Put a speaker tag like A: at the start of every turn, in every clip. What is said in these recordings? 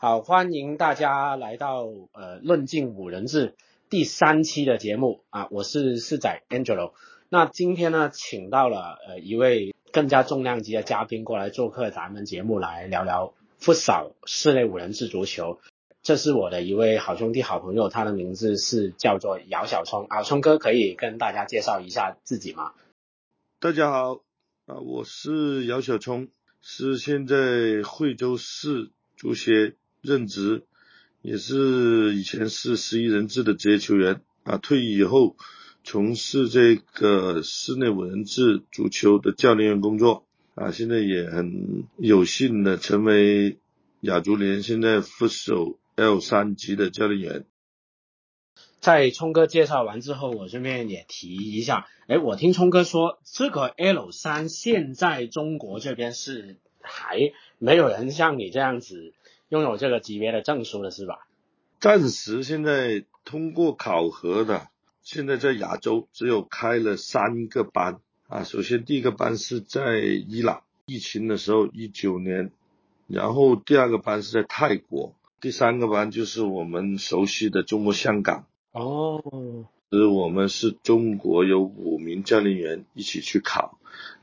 A: 好，欢迎大家来到呃论尽五人制第三期的节目啊，我是四仔 Angelo。那今天呢，请到了呃一位更加重量级的嘉宾过来做客咱们节目，来聊聊不少室内五人制足球。这是我的一位好兄弟、好朋友，他的名字是叫做姚小聪啊，聪哥可以跟大家介绍一下自己吗？
B: 大家好啊，我是姚小聪，是现在惠州市足协任职，也是以前是十一人制的职业球员啊，退役以后从事这个室内五人制足球的教练员工作啊，现在也很有幸的成为亚足联现在副手。L 三级的教练员，
A: 在聪哥介绍完之后，我顺便也提一下，哎，我听聪哥说，这个 L 三现在中国这边是还没有人像你这样子拥有这个级别的证书了是吧？
B: 暂时现在通过考核的，现在在亚洲只有开了三个班啊。首先第一个班是在伊朗，疫情的时候一九年，然后第二个班是在泰国。第三个班就是我们熟悉的中国香港
A: 哦，
B: 是我们是中国有五名教练员一起去考，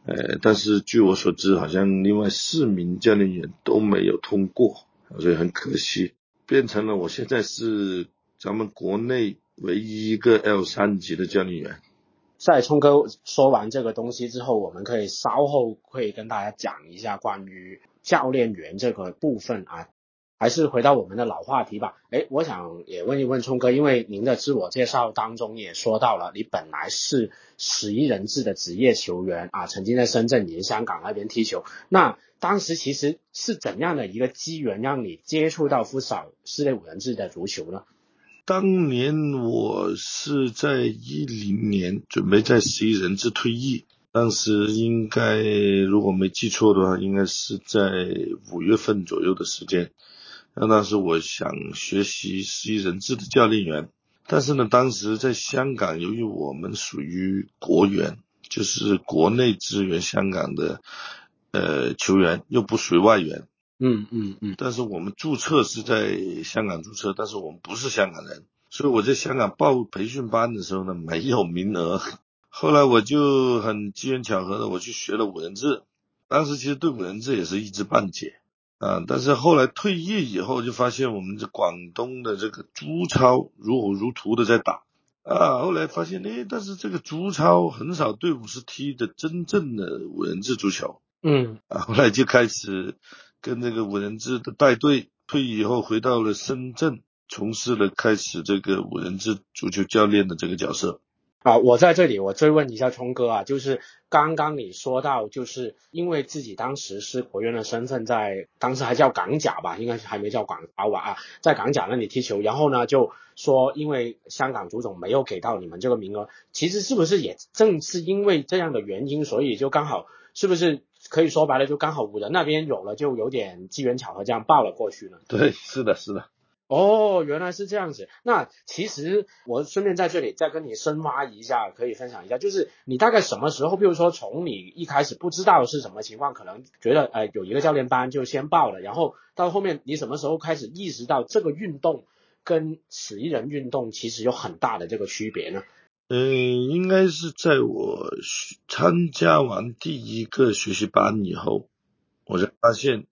B: 呃，但是据我所知，好像另外四名教练员都没有通过，所以很可惜，变成了我现在是咱们国内唯一一个 L 三级的教练员。
A: 在冲哥说完这个东西之后，我们可以稍后会跟大家讲一下关于教练员这个部分啊。还是回到我们的老话题吧。哎，我想也问一问聪哥，因为您的自我介绍当中也说到了，你本来是十一人制的职业球员啊，曾经在深圳、连香港那边踢球。那当时其实是怎样的一个机缘让你接触到不少室内五人制的足球呢？
B: 当年我是在一零年准备在十一人制退役，当时应该如果没记错的话，应该是在五月份左右的时间。那当时我想学习十一人制的教练员，但是呢，当时在香港，由于我们属于国员，就是国内支援香港的呃球员，又不属于外援。
A: 嗯嗯嗯。
B: 但是我们注册是在香港注册，但是我们不是香港人，所以我在香港报培训班的时候呢，没有名额。后来我就很机缘巧合的，我去学了五人制，当时其实对五人制也是一知半解。啊！但是后来退役以后，就发现我们这广东的这个朱超如火如荼的在打啊。后来发现，哎，但是这个朱超很少队伍是踢的真正的五人制足球。
A: 嗯。
B: 啊，后来就开始跟这个五人制的带队，退役以后回到了深圳，从事了开始这个五人制足球教练的这个角色。
A: 啊，我在这里我追问一下聪哥啊，就是刚刚你说到，就是因为自己当时是国员的身份，在当时还叫港甲吧，应该是还没叫港澳啊，在港甲那里踢球，然后呢就说因为香港足总没有给到你们这个名额，其实是不是也正是因为这样的原因，所以就刚好是不是可以说白了，就刚好五人那边有了，就有点机缘巧合这样报了过去呢？
B: 对，是的，是的。
A: 哦，原来是这样子。那其实我顺便在这里再跟你深挖一下，可以分享一下，就是你大概什么时候，比如说从你一开始不知道是什么情况，可能觉得呃有一个教练班就先报了，然后到后面你什么时候开始意识到这个运动跟十一人运动其实有很大的这个区别呢？
B: 嗯，应该是在我参加完第一个学习班以后，我才发现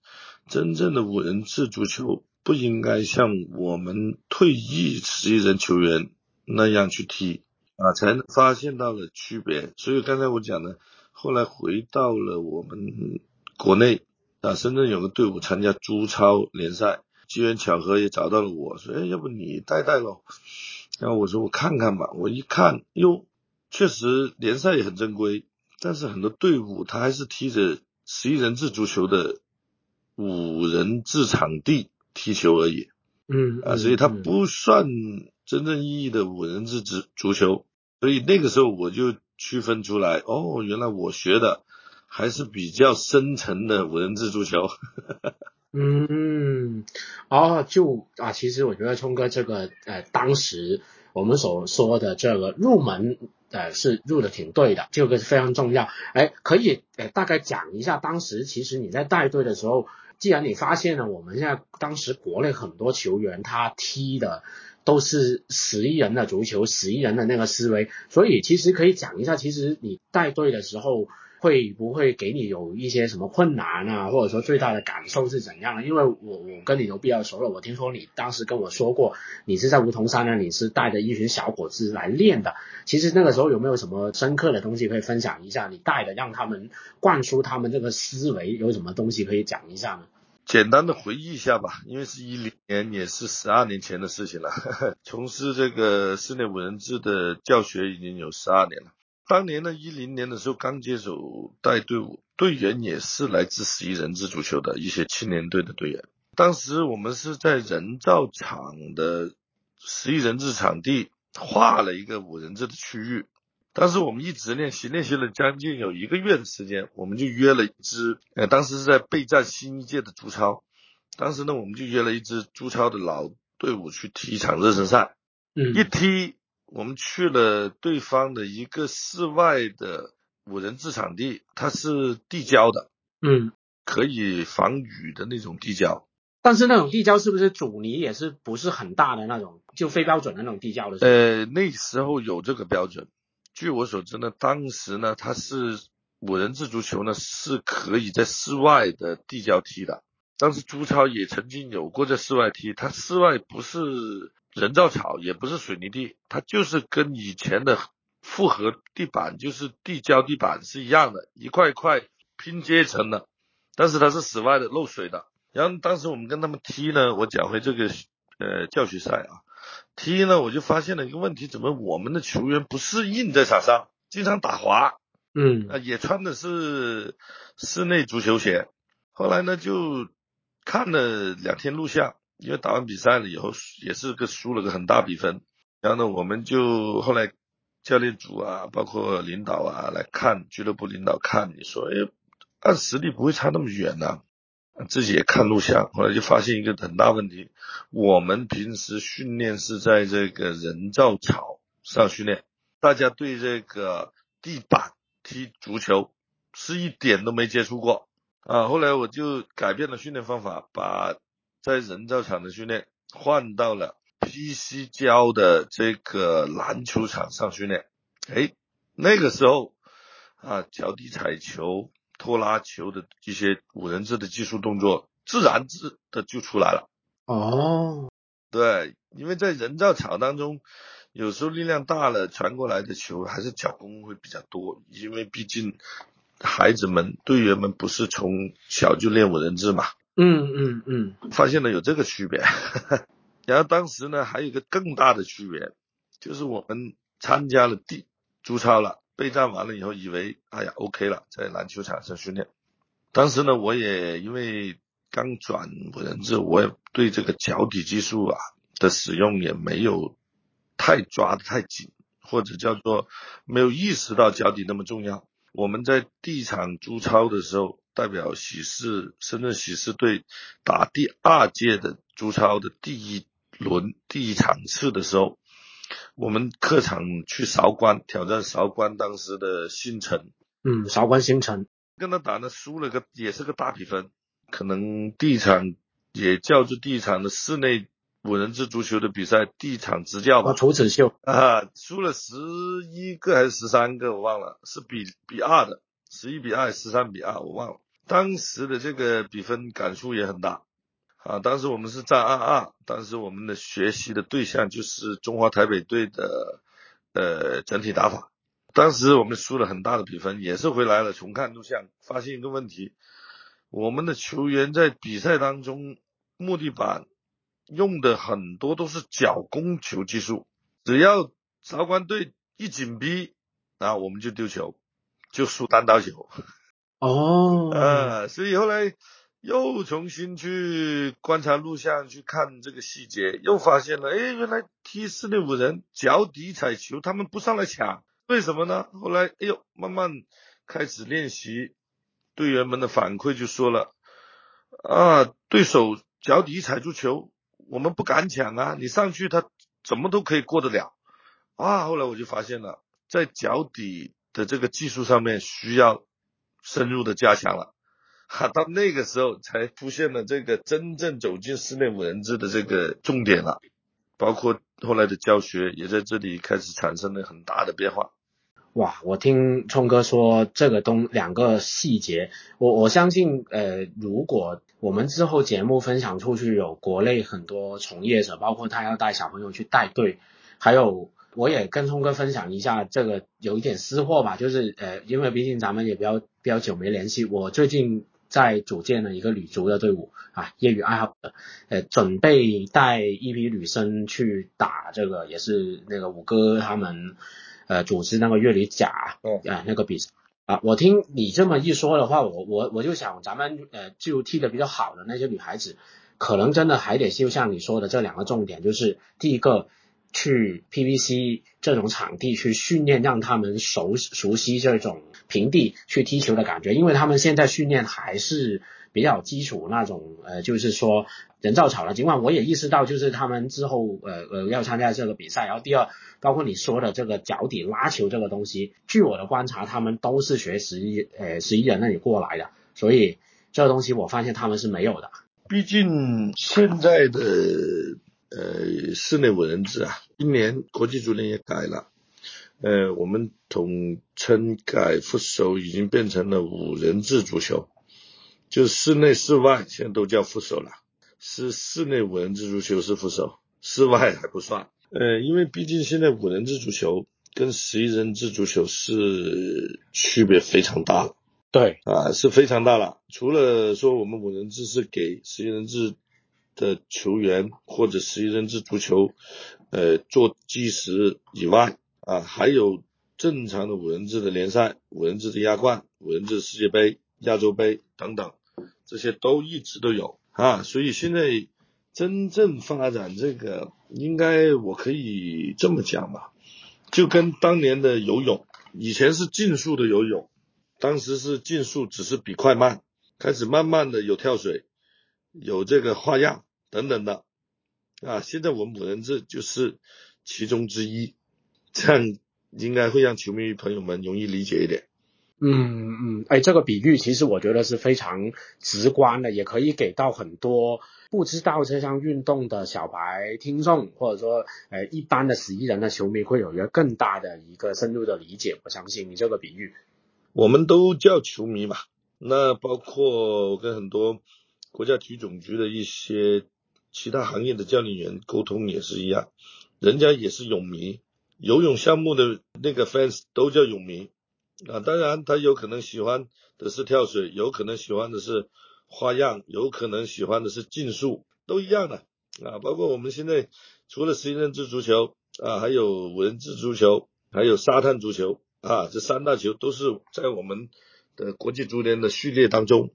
B: 真正的五人制足球。不应该像我们退役十一人球员那样去踢啊，才能发现到了区别。所以刚才我讲的，后来回到了我们国内啊，深圳有个队伍参加朱超联赛，机缘巧合也找到了我，说哎，要不你带带喽？然后我说我看看吧。我一看，哟，确实联赛也很正规，但是很多队伍他还是踢着十一人制足球的五人制场地。踢球而已，
A: 嗯
B: 啊，所以它不算真正意义的五人制足足球，所以那个时候我就区分出来，哦，原来我学的还是比较深层的五人制足球。
A: 嗯，哦，就啊，其实我觉得聪哥这个呃，当时我们所说的这个入门呃是入的挺对的，这个是非常重要。哎，可以呃大概讲一下当时其实你在带队的时候。既然你发现了我们现在当时国内很多球员他踢的都是十一人的足球，十一人的那个思维，所以其实可以讲一下，其实你带队的时候。会不会给你有一些什么困难啊？或者说最大的感受是怎样的？因为我我跟你都比较熟了，我听说你当时跟我说过，你是在梧桐山呢，你是带着一群小伙子来练的。其实那个时候有没有什么深刻的东西可以分享一下？你带的让他们灌输他们这个思维，有什么东西可以讲一下呢？
B: 简单的回忆一下吧，因为是一零年，也是十二年前的事情了。从事这个室内五人制的教学已经有十二年了。当年呢，一零年的时候刚接手带队伍，队员也是来自十一人制足球的一些青年队的队员。当时我们是在人造场的十一人制场地划了一个五人制的区域。当时我们一直练习，练习了将近有一个月的时间，我们就约了一支，呃，当时是在备战新一届的朱超。当时呢，我们就约了一支朱超的老队伍去踢一场热身赛。
A: 嗯，
B: 一踢。我们去了对方的一个室外的五人制场地，它是地胶的，
A: 嗯，
B: 可以防雨的那种地胶。
A: 但是那种地胶是不是阻尼也是不是很大的那种，就非标准的那种地胶的？
B: 呃，那时候有这个标准。据我所知呢，当时呢，它是五人制足球呢是可以在室外的地胶踢的。当时朱超也曾经有过在室外踢，它室外不是。人造草也不是水泥地，它就是跟以前的复合地板，就是地胶地板是一样的，一块一块拼接成的。但是它是室外的，漏水的。然后当时我们跟他们踢呢，我讲回这个呃教学赛啊，踢呢我就发现了一个问题，怎么我们的球员不适应在场上，经常打滑，
A: 嗯，
B: 啊也穿的是室内足球鞋。后来呢就看了两天录像。因为打完比赛了以后，也是个输了个很大比分，然后呢，我们就后来教练组啊，包括领导啊来看，俱乐部领导看，你说，哎，按实力不会差那么远呐，自己也看录像，后来就发现一个很大问题，我们平时训练是在这个人造草上训练，大家对这个地板踢足球是一点都没接触过啊，后来我就改变了训练方法，把在人造场的训练换到了 PC 胶的这个篮球场上训练，哎，那个时候啊，脚底踩球、拖拉球的一些五人制的技术动作，自然自的就出来了。
A: 哦，
B: 对，因为在人造场当中，有时候力量大了传过来的球还是脚弓会比较多，因为毕竟孩子们队员们不是从小就练五人制嘛。
A: 嗯嗯嗯，
B: 发现了有这个区别，然后当时呢还有一个更大的区别，就是我们参加了地足超了，备战完了以后，以为哎呀 OK 了，在篮球场上训练。当时呢，我也因为刚转五人制，我也对这个脚底技术啊的使用也没有太抓的太紧，或者叫做没有意识到脚底那么重要。我们在地场足超的时候。代表喜事深圳喜事队打第二届的足超的第一轮第一场次的时候，我们客场去韶关挑战韶关当时的新城，
A: 嗯，韶关新城。
B: 跟他打呢，输了个也是个大比分，可能第一场也叫做第一场的室内五人制足球的比赛第一场执教吧，
A: 楚子秀。
B: 啊，输了十一个还是十三个我忘了，是比比二的，十一比二十三比二我忘了。当时的这个比分感触也很大啊！当时我们是战二二，当时我们的学习的对象就是中华台北队的呃整体打法。当时我们输了很大的比分，也是回来了重看录像，发现一个问题：我们的球员在比赛当中木地板用的很多都是脚攻球技术，只要韶关队一紧逼啊，我们就丢球，就输单刀球。
A: 哦，
B: 呃，所以后来又重新去观察录像，去看这个细节，又发现了，哎，原来踢四六五人脚底踩球，他们不上来抢，为什么呢？后来，哎呦，慢慢开始练习，队员们的反馈就说了，啊，对手脚底踩住球，我们不敢抢啊，你上去他怎么都可以过得了，啊，后来我就发现了，在脚底的这个技术上面需要。深入的加强了，哈，到那个时候才出现了这个真正走进室内五人制的这个重点了，包括后来的教学也在这里开始产生了很大的变化。
A: 哇，我听冲哥说这个东两个细节，我我相信，呃，如果我们之后节目分享出去，有国内很多从业者，包括他要带小朋友去带队，还有我也跟冲哥分享一下这个有一点私货吧，就是呃，因为毕竟咱们也比较比较久没联系，我最近在组建了一个女足的队伍啊，业余爱好者，呃，准备带一批女生去打这个，也是那个五哥他们。呃，组织那个乐理甲，
B: 哦，
A: 啊，那个比赛啊，我听你这么一说的话，我我我就想，咱们呃，就踢得比较好的那些女孩子，可能真的还得就像你说的这两个重点，就是第一个去 PVC 这种场地去训练，让他们熟熟悉这种平地去踢球的感觉，因为他们现在训练还是。比较基础那种，呃，就是说人造草了。尽管我也意识到，就是他们之后，呃呃，要参加这个比赛。然后第二，包括你说的这个脚底拉球这个东西，据我的观察，他们都是学十一，呃，十一人那里过来的，所以这个东西我发现他们是没有的。
B: 毕竟现在的呃室内五人制啊，今年国际足联也改了，呃，我们统称改副手已经变成了五人制足球。就室内室外现在都叫副手了，是室内五人制足球是副手，室外还不算。呃，因为毕竟现在五人制足球跟十一人制足球是区别非常大了。
A: 对，
B: 啊，是非常大了。除了说我们五人制是给十一人制的球员或者十一人制足球，呃，做基石以外，啊，还有正常的五人制的联赛、五人制的亚冠、五人制世界杯、亚洲杯等等。这些都一直都有啊，所以现在真正发展这个，应该我可以这么讲吧，就跟当年的游泳，以前是竞速的游泳，当时是竞速只是比快慢，开始慢慢的有跳水，有这个花样等等的啊，现在我们五人制就是其中之一，这样应该会让球迷朋友们容易理解一点。
A: 嗯嗯，哎，这个比喻其实我觉得是非常直观的，也可以给到很多不知道这项运动的小白听众，或者说呃一般的十一人的球迷会有一个更大的一个深入的理解。我相信你这个比喻，
B: 我们都叫球迷嘛，那包括我跟很多国家体育总局的一些其他行业的教练员沟通也是一样，人家也是泳迷，游泳项目的那个 fans 都叫泳迷。啊，当然，他有可能喜欢的是跳水，有可能喜欢的是花样，有可能喜欢的是竞速，都一样的啊。包括我们现在除了十一人制足球啊，还有五人制足球，还有沙滩足球啊，这三大球都是在我们的国际足联的序列当中。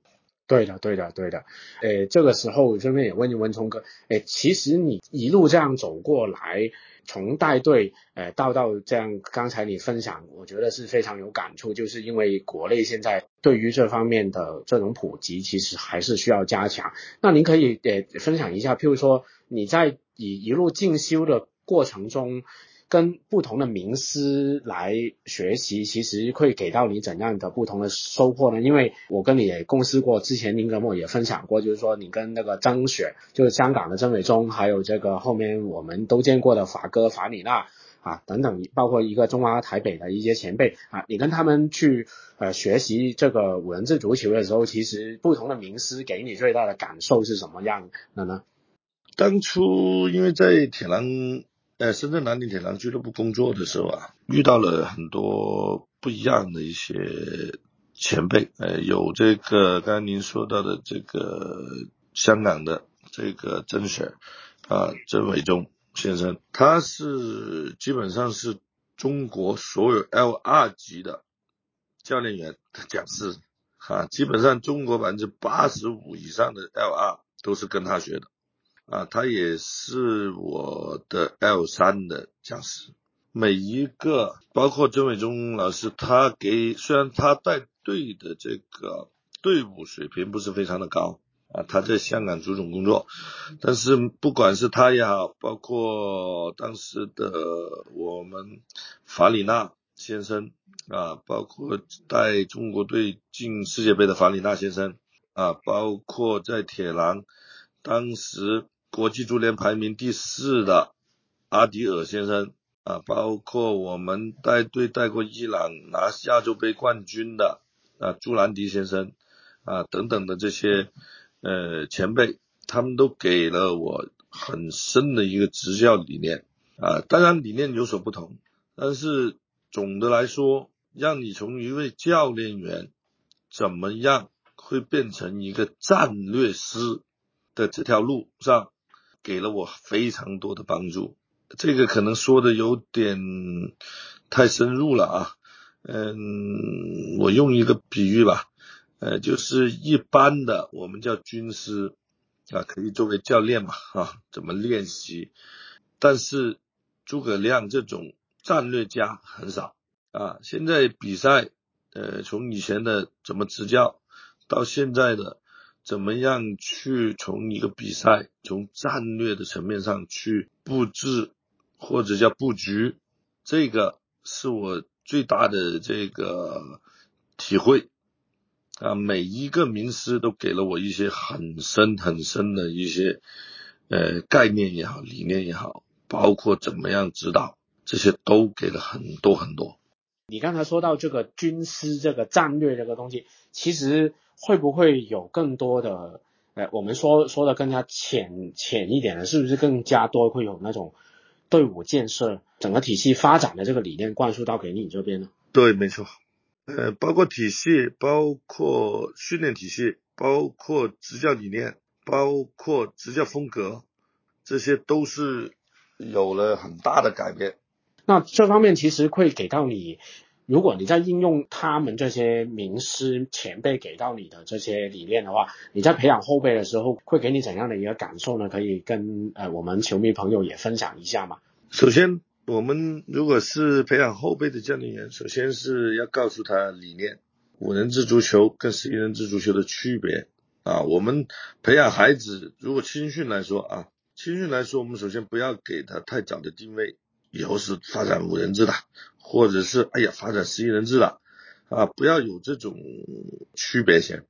A: 对的，对的，对的。诶，这个时候顺便也问一问聪哥，诶，其实你一路这样走过来。从带队，诶，到到这样，刚才你分享，我觉得是非常有感触，就是因为国内现在对于这方面的这种普及，其实还是需要加强。那您可以诶分享一下，譬如说你在一一路进修的过程中。跟不同的名师来学习，其实会给到你怎样的不同的收获呢？因为我跟你也共事过，之前您跟我也分享过，就是说你跟那个曾雪，就是香港的曾伟忠，还有这个后面我们都见过的法哥法里娜啊等等，包括一个中华台北的一些前辈啊，你跟他们去呃学习这个五人制足球的时候，其实不同的名师给你最大的感受是什么样的呢？
B: 当初因为在铁栏。在深圳南宁铁狼俱乐部工作的时候啊，遇到了很多不一样的一些前辈，呃，有这个刚才您说到的这个香港的这个曾雪啊，曾伟忠先生，他是基本上是中国所有 L 二级的教练员的讲师，啊，基本上中国百分之八十五以上的 L 二都是跟他学的。啊，他也是我的 L 三的讲师，每一个包括周伟忠老师，他给虽然他带队的这个队伍水平不是非常的高啊，他在香港足总工作，但是不管是他也好，包括当时的我们法里纳先生啊，包括带中国队进世界杯的法里纳先生，啊，包括在铁狼，当时国际足联排名第四的阿迪尔先生啊，包括我们带队带过伊朗拿亚洲杯冠军的啊朱兰迪先生啊等等的这些呃前辈，他们都给了我很深的一个执教理念啊，当然理念有所不同，但是总的来说，让你从一位教练员怎么样。会变成一个战略师的这条路上，给了我非常多的帮助。这个可能说的有点太深入了啊。嗯，我用一个比喻吧，呃，就是一般的我们叫军师啊，可以作为教练嘛啊，怎么练习？但是诸葛亮这种战略家很少啊。现在比赛，呃，从以前的怎么执教。到现在的怎么样去从一个比赛从战略的层面上去布置或者叫布局，这个是我最大的这个体会啊！每一个名师都给了我一些很深很深的一些呃概念也好，理念也好，包括怎么样指导，这些都给了很多很多。
A: 你刚才说到这个军师这个战略这个东西，其实。会不会有更多的，呃，我们说说的更加浅浅一点的，是不是更加多会有那种队伍建设、整个体系发展的这个理念灌输到给你这边呢？
B: 对，没错，呃，包括体系，包括训练体系，包括执教理念，包括执教风格，这些都是有了很大的改变。
A: 那这方面其实会给到你。如果你在应用他们这些名师前辈给到你的这些理念的话，你在培养后辈的时候会给你怎样的一个感受呢？可以跟呃我们球迷朋友也分享一下嘛。
B: 首先，我们如果是培养后辈的教练员，首先是要告诉他理念，五人制足球跟十一人制足球的区别啊。我们培养孩子，如果青训来说啊，青训来说，我们首先不要给他太早的定位。以后是发展五人制的，或者是哎呀发展十一人制的啊，不要有这种区别性。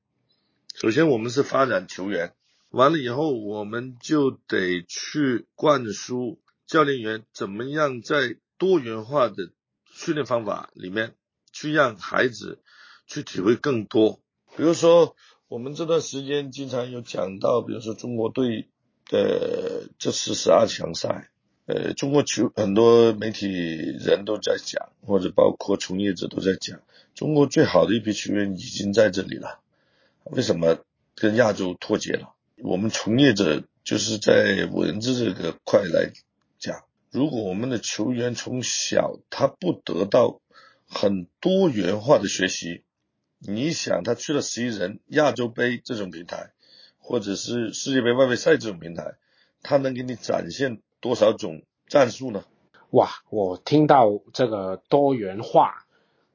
B: 首先我们是发展球员，完了以后我们就得去灌输教练员怎么样在多元化的训练方法里面去让孩子去体会更多。比如说我们这段时间经常有讲到，比如说中国队的这次十二强赛。呃，中国球很多媒体人都在讲，或者包括从业者都在讲，中国最好的一批球员已经在这里了。为什么跟亚洲脱节了？我们从业者就是在文字这个块来讲，如果我们的球员从小他不得到很多元化的学习，你想他去了十一人亚洲杯这种平台，或者是世界杯外围赛这种平台，他能给你展现。多少种战术呢？
A: 哇，我听到这个多元化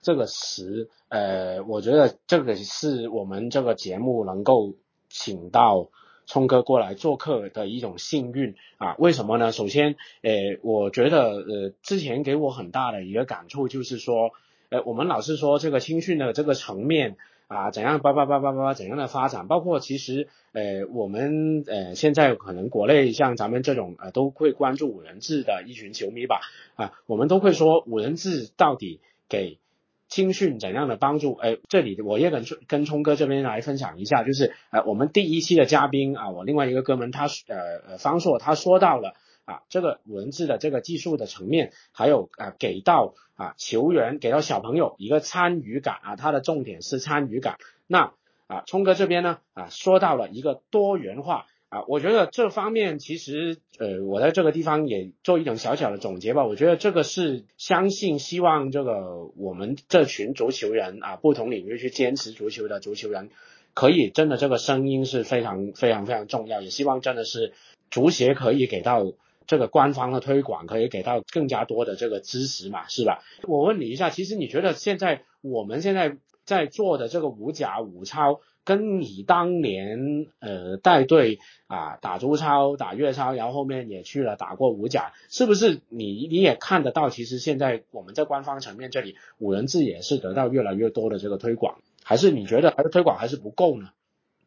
A: 这个词，呃，我觉得这个是我们这个节目能够请到聪哥过来做客的一种幸运啊。为什么呢？首先，呃，我觉得呃，之前给我很大的一个感触就是说，呃，我们老是说这个青训的这个层面。啊，怎样叭叭叭叭叭怎样的发展？包括其实，呃，我们呃现在可能国内像咱们这种呃都会关注五人制的一群球迷吧，啊，我们都会说五人制到底给青训怎样的帮助？哎，这里我也跟跟聪哥这边来分享一下，就是呃我们第一期的嘉宾啊，我另外一个哥们他呃呃方硕他说到了。啊，这个文字的这个技术的层面，还有啊，给到啊球员，给到小朋友一个参与感啊，它的重点是参与感。那啊，聪哥这边呢啊，说到了一个多元化啊，我觉得这方面其实呃，我在这个地方也做一种小小的总结吧。我觉得这个是相信希望这个我们这群足球人啊，不同领域去坚持足球的足球人，可以真的这个声音是非常非常非常重要。也希望真的是足协可以给到。这个官方的推广可以给到更加多的这个支持嘛，是吧？我问你一下，其实你觉得现在我们现在在做的这个五甲五超，跟你当年呃带队啊打中超、打粤超，然后后面也去了打过五甲，是不是你你也看得到？其实现在我们在官方层面这里五人制也是得到越来越多的这个推广，还是你觉得还是推广还是不够呢？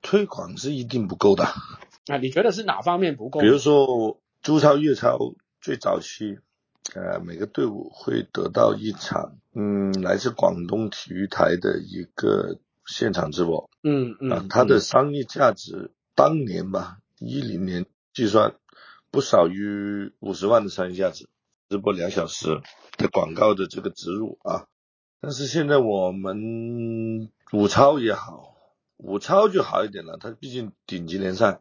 B: 推广是一定不够的。
A: 啊，你觉得是哪方面不够？
B: 比如说中超、粤超最早期，呃，每个队伍会得到一场，嗯，来自广东体育台的一个现场直播。
A: 嗯嗯。
B: 啊，它的商业价值当年吧，一零年计算不少于五十万的商业价值，直播两小时的广告的这个植入啊。但是现在我们武超也好，武超就好一点了，它毕竟顶级联赛。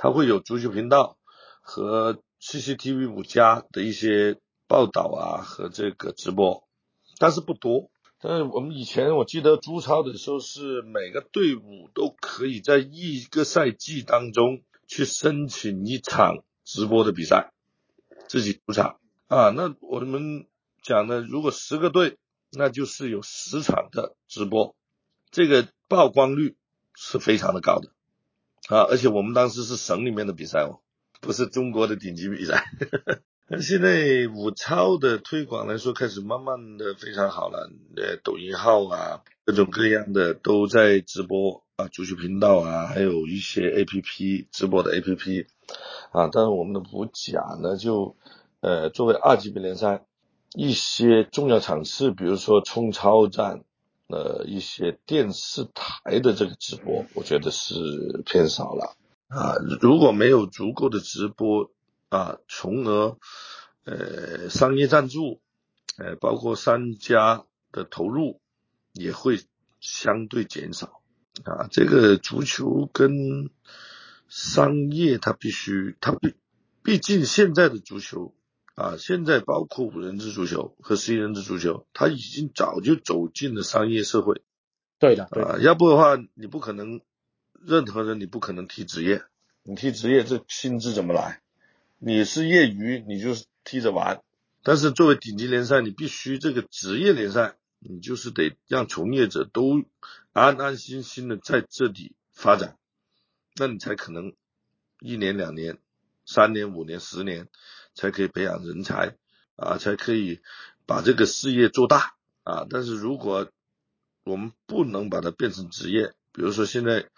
B: 它会有足球频道和 CCTV 五加的一些报道啊和这个直播，但是不多。但是我们以前我记得朱超的时候是每个队伍都可以在一个赛季当中去申请一场直播的比赛，自己主场啊。那我们讲的，如果十个队，那就是有十场的直播，这个曝光率是非常的高的。啊，而且我们当时是省里面的比赛哦，不是中国的顶级比赛。那现在武超的推广来说，开始慢慢的非常好了。呃，抖音号啊，各种各样的都在直播啊，足球频道啊，还有一些 A P P 直播的 A P P 啊。但是我们的武甲呢，就呃作为二级别联赛，一些重要场次，比如说冲超战。呃，一些电视台的这个直播，我觉得是偏少了啊。如果没有足够的直播啊，从而呃商业赞助，呃包括商家的投入也会相对减少啊。这个足球跟商业它必须，它毕毕竟现在的足球。啊，现在包括五人制足球和十一人制足球，它已经早就走进了商业社会。
A: 对的，
B: 啊，要不的话，你不可能，任何人你不可能踢职业，你踢职业这薪资怎么来？你是业余，你就是踢着玩。但是作为顶级联赛，你必须这个职业联赛，你就是得让从业者都安安心心的在这里发展，那你才可能一年两年。三年、五年、十年才可以培养人才啊，才可以把这个事业做大啊。但是如果我们不能把它变成职业，比如说现在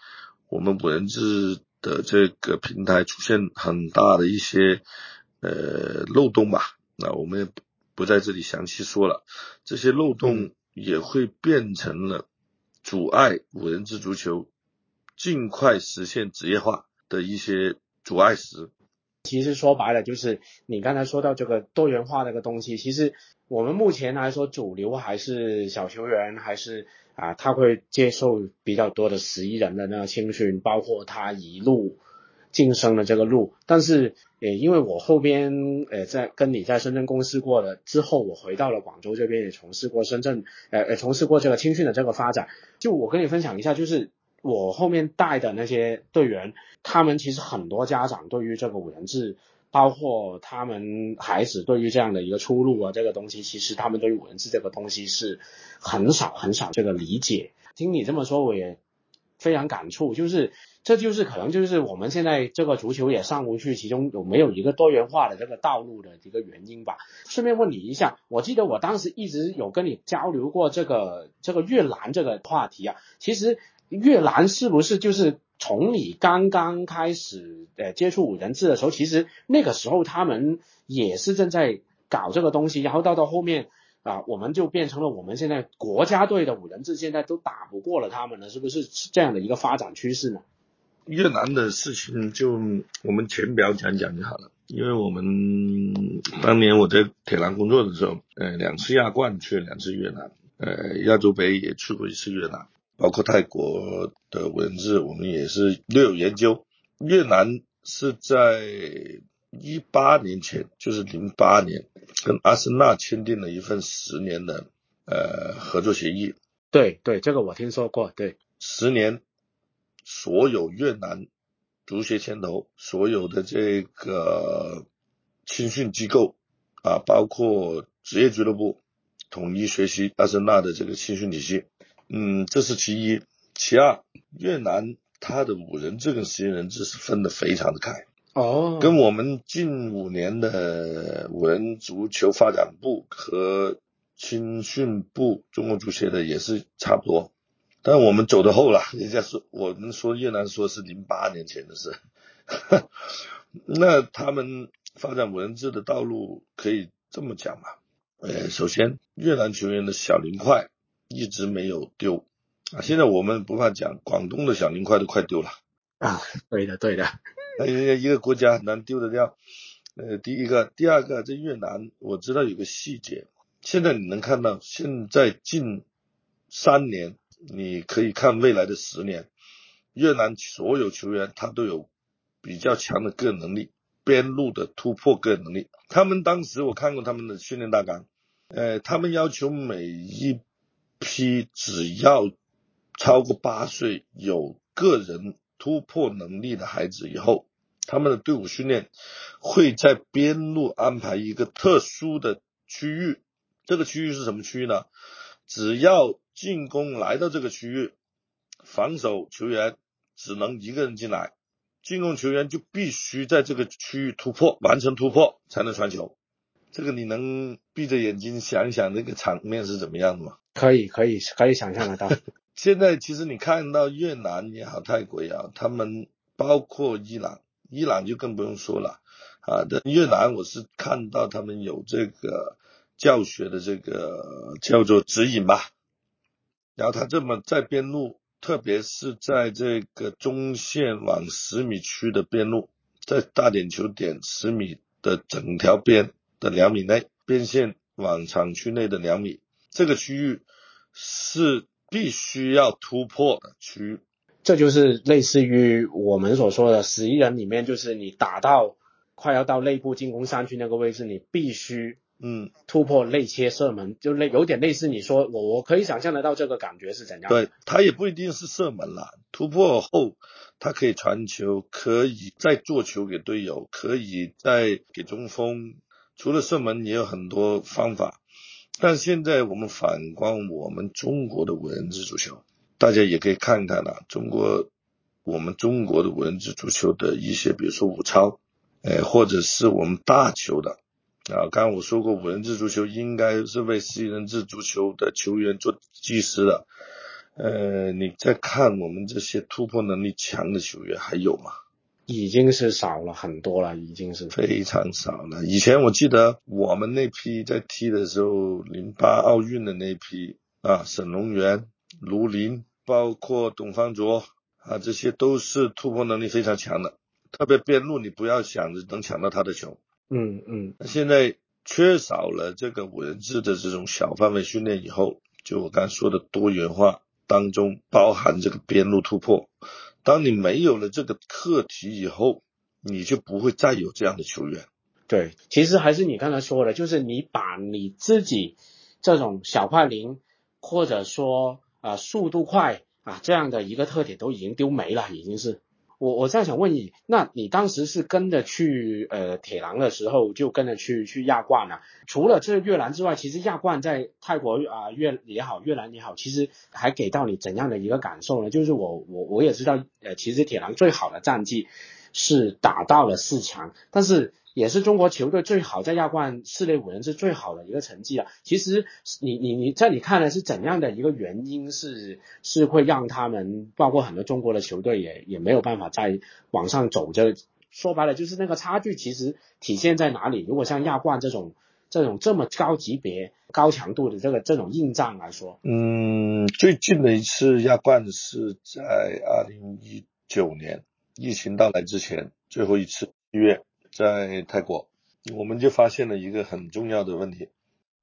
B: 我们五人制的这个平台出现很大的一些呃漏洞吧，那我们也不在这里详细说了。这些漏洞也会变成了阻碍五人制足球尽快实现职业化的一些阻碍石。
A: 其实说白了，就是你刚才说到这个多元化这个东西，其实我们目前来说，主流还是小球员，还是啊，他会接受比较多的十一人的那个青训，包括他一路晋升的这个路。但是，也，因为我后边呃在跟你在深圳公司过了之后，我回到了广州这边，也从事过深圳，呃呃，从事过这个青训的这个发展。就我跟你分享一下，就是。我后面带的那些队员，他们其实很多家长对于这个五人制，包括他们孩子对于这样的一个出路啊，这个东西，其实他们对于文字这个东西是很少很少这个理解。听你这么说，我也非常感触，就是这就是可能就是我们现在这个足球也上不去，其中有没有一个多元化的这个道路的一个原因吧。顺便问你一下，我记得我当时一直有跟你交流过这个这个越南这个话题啊，其实。越南是不是就是从你刚刚开始呃接触五人制的时候，其实那个时候他们也是正在搞这个东西，然后到到后面啊，我们就变成了我们现在国家队的五人制，现在都打不过了他们了，是不是这样的一个发展趋势呢？
B: 越南的事情就我们浅表讲讲就好了，因为我们当年我在铁栏工作的时候，呃，两次亚冠去了两次越南，呃，亚洲杯也去过一次越南。包括泰国的文字，我们也是略有研究。越南是在一八年前，就是零八年，跟阿森纳签订了一份十年的呃合作协议。
A: 对对，这个我听说过。对，
B: 十年，所有越南足协牵头，所有的这个青训机构啊，包括职业俱乐部，统一学习阿森纳的这个青训体系。嗯，这是其一，其二，越南它的五人制跟十一人制是分得非常的开
A: 哦，
B: 跟我们近五年的五人足球发展部和青训部中国足协的也是差不多。但我们走的后了，人家说我们说越南说是零八年前的事，那他们发展五人制的道路可以这么讲嘛？呃，首先越南球员的小零块一直没有丢啊，现在我们不怕讲，广东的小零块都快丢了
A: 啊，对的对的，
B: 那一个一个国家很难丢得掉。呃，第一个，第二个，在越南我知道有个细节，现在你能看到，现在近三年。你可以看未来的十年，越南所有球员他都有比较强的个人能力，边路的突破个人能力。他们当时我看过他们的训练大纲，呃，他们要求每一批只要超过八岁有个人突破能力的孩子以后，他们的队伍训练会在边路安排一个特殊的区域。这个区域是什么区域呢？只要进攻来到这个区域，防守球员只能一个人进来，进攻球员就必须在这个区域突破，完成突破才能传球。这个你能闭着眼睛想一想那个场面是怎么样的吗？
A: 可以，可以，可以想象得到。
B: 现在其实你看到越南也好，泰国也好，他们包括伊朗，伊朗就更不用说了啊。越南我是看到他们有这个教学的这个叫做指引吧。然后他这么在边路，特别是在这个中线往十米区的边路，在大点球点十米的整条边的两米内，边线往场区内的两米，这个区域是必须要突破的区域。
A: 这就是类似于我们所说的十一人里面，就是你打到快要到内部进攻三区那个位置，你必须。
B: 嗯，
A: 突破内切射门，就类有点类似你说我我可以想象得到这个感觉是怎样。
B: 对他也不一定是射门了，突破后他可以传球，可以再做球给队友，可以再给中锋。除了射门也有很多方法。但现在我们反观我们中国的五人制足球，大家也可以看看了，中国我们中国的五人制足球的一些，比如说武超，哎，或者是我们大球的。啊，刚刚我说过，五人制足球应该是为十一人制足球的球员做技师的。呃，你再看我们这些突破能力强的球员还有吗？
A: 已经是少了很多了，已经是
B: 非常少了。以前我记得我们那批在踢的时候，零八奥运的那批啊，沈龙元、卢林，包括董方卓啊，这些都是突破能力非常强的。特别边路，你不要想着能抢到他的球。
A: 嗯嗯，
B: 现在缺少了这个五人制的这种小范围训练以后，就我刚说的多元化当中包含这个边路突破。当你没有了这个课题以后，你就不会再有这样的球员。
A: 对，其实还是你刚才说的，就是你把你自己这种小快灵，或者说啊速度快啊这样的一个特点都已经丢没了，已经是。我我再想问你，那你当时是跟着去呃铁狼的时候，就跟着去去亚冠了？除了这越南之外，其实亚冠在泰国啊越也好，越南也好，其实还给到你怎样的一个感受呢？就是我我我也知道，呃，其实铁狼最好的战绩是打到了四强，但是。也是中国球队最好在亚冠四列五人是最好的一个成绩啊。其实你你你在你看来是怎样的一个原因是是会让他们包括很多中国的球队也也没有办法再往上走？这说白了就是那个差距其实体现在哪里？如果像亚冠这种这种这么高级别高强度的这个这种硬仗来说，
B: 嗯，最近的一次亚冠是在二零一九年疫情到来之前最后一次一月。在泰国，我们就发现了一个很重要的问题，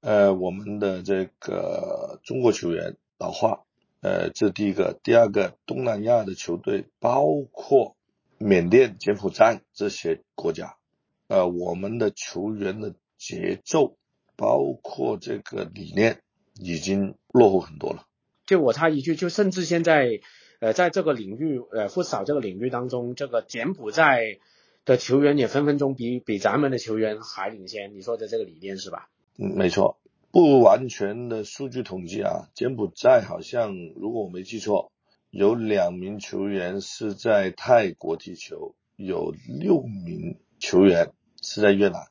B: 呃，我们的这个中国球员老化，呃，这第一个。第二个，东南亚的球队，包括缅甸、柬埔寨这些国家，呃，我们的球员的节奏，包括这个理念，已经落后很多了。
A: 就我插一句，就甚至现在，呃，在这个领域，呃，不少这个领域当中，这个柬埔寨。的球员也分分钟比比咱们的球员还领先，你说的这个理念是吧？
B: 嗯，没错，不完全的数据统计啊，柬埔寨好像如果我没记错，有两名球员是在泰国踢球，有六名球员是在越南。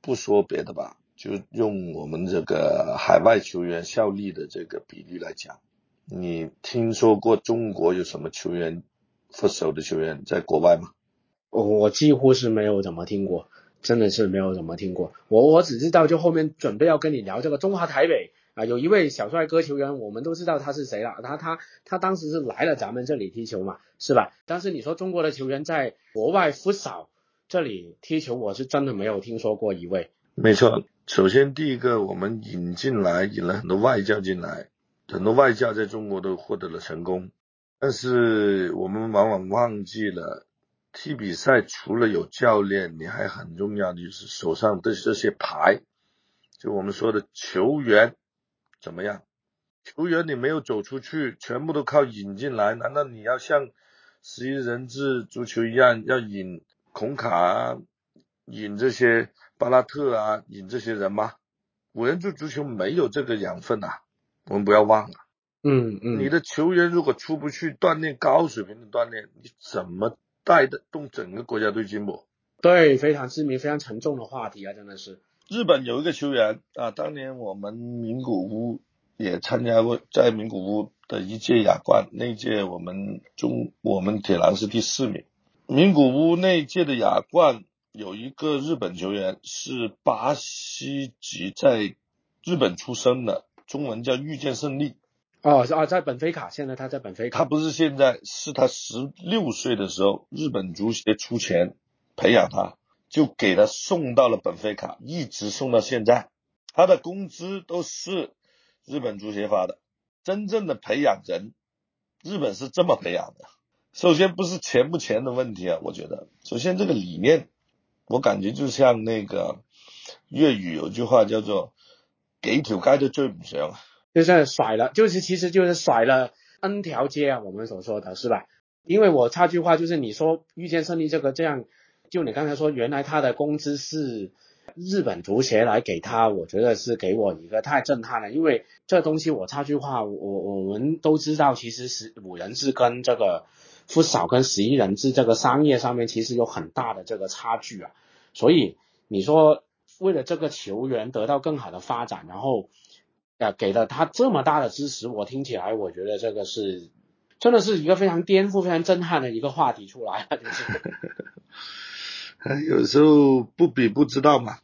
B: 不说别的吧，就用我们这个海外球员效力的这个比例来讲，你听说过中国有什么球员副手的球员在国外吗？
A: 我几乎是没有怎么听过，真的是没有怎么听过。我我只知道，就后面准备要跟你聊这个中华台北啊，有一位小帅哥球员，我们都知道他是谁了。他他他当时是来了咱们这里踢球嘛，是吧？但是你说中国的球员在国外不少这里踢球，我是真的没有听说过一位。
B: 没错，首先第一个，我们引进来，引了很多外教进来，很多外教在中国都获得了成功，但是我们往往忘记了。踢比赛除了有教练，你还很重要的就是手上的这些牌，就我们说的球员怎么样？球员你没有走出去，全部都靠引进来，难道你要像十一人制足球一样，要引孔卡啊，引这些巴拉特啊，引这些人吗？五人制足球没有这个养分啊，我们不要忘了。
A: 嗯嗯，
B: 你的球员如果出不去锻炼高水平的锻炼，你怎么？带动整个国家队进步，
A: 对，非常知名、非常沉重的话题啊，真的是。
B: 日本有一个球员啊，当年我们名古屋也参加过，在名古屋的一届亚冠，那届我们中我们铁狼是第四名。名古屋那届的亚冠有一个日本球员是巴西籍，在日本出生的，中文叫遇见胜利。
A: 哦，是啊，在本菲卡，现在他在本菲卡。
B: 他不是现在，是他十六岁的时候，日本足协出钱培养他，就给他送到了本菲卡，一直送到现在。他的工资都是日本足协发的。真正的培养人，日本是这么培养的。首先不是钱不钱的问题啊，我觉得，首先这个理念，我感觉就像那个粤语有句话叫做“几条街都追唔上”。
A: 就是甩了，就是其实就是甩了 N 条街啊，我们所说的是吧？因为我插句话，就是你说遇见胜利这个这样，就你刚才说，原来他的工资是日本足协来给他，我觉得是给我一个太震撼了。因为这东西我插句话，我我们都知道，其实是五人制跟这个富少跟十一人制这个商业上面其实有很大的这个差距啊。所以你说为了这个球员得到更好的发展，然后。啊，给了他这么大的支持，我听起来我觉得这个是真的是一个非常颠覆、非常震撼的一个话题出来了，就是。
B: 有时候不比不知道嘛，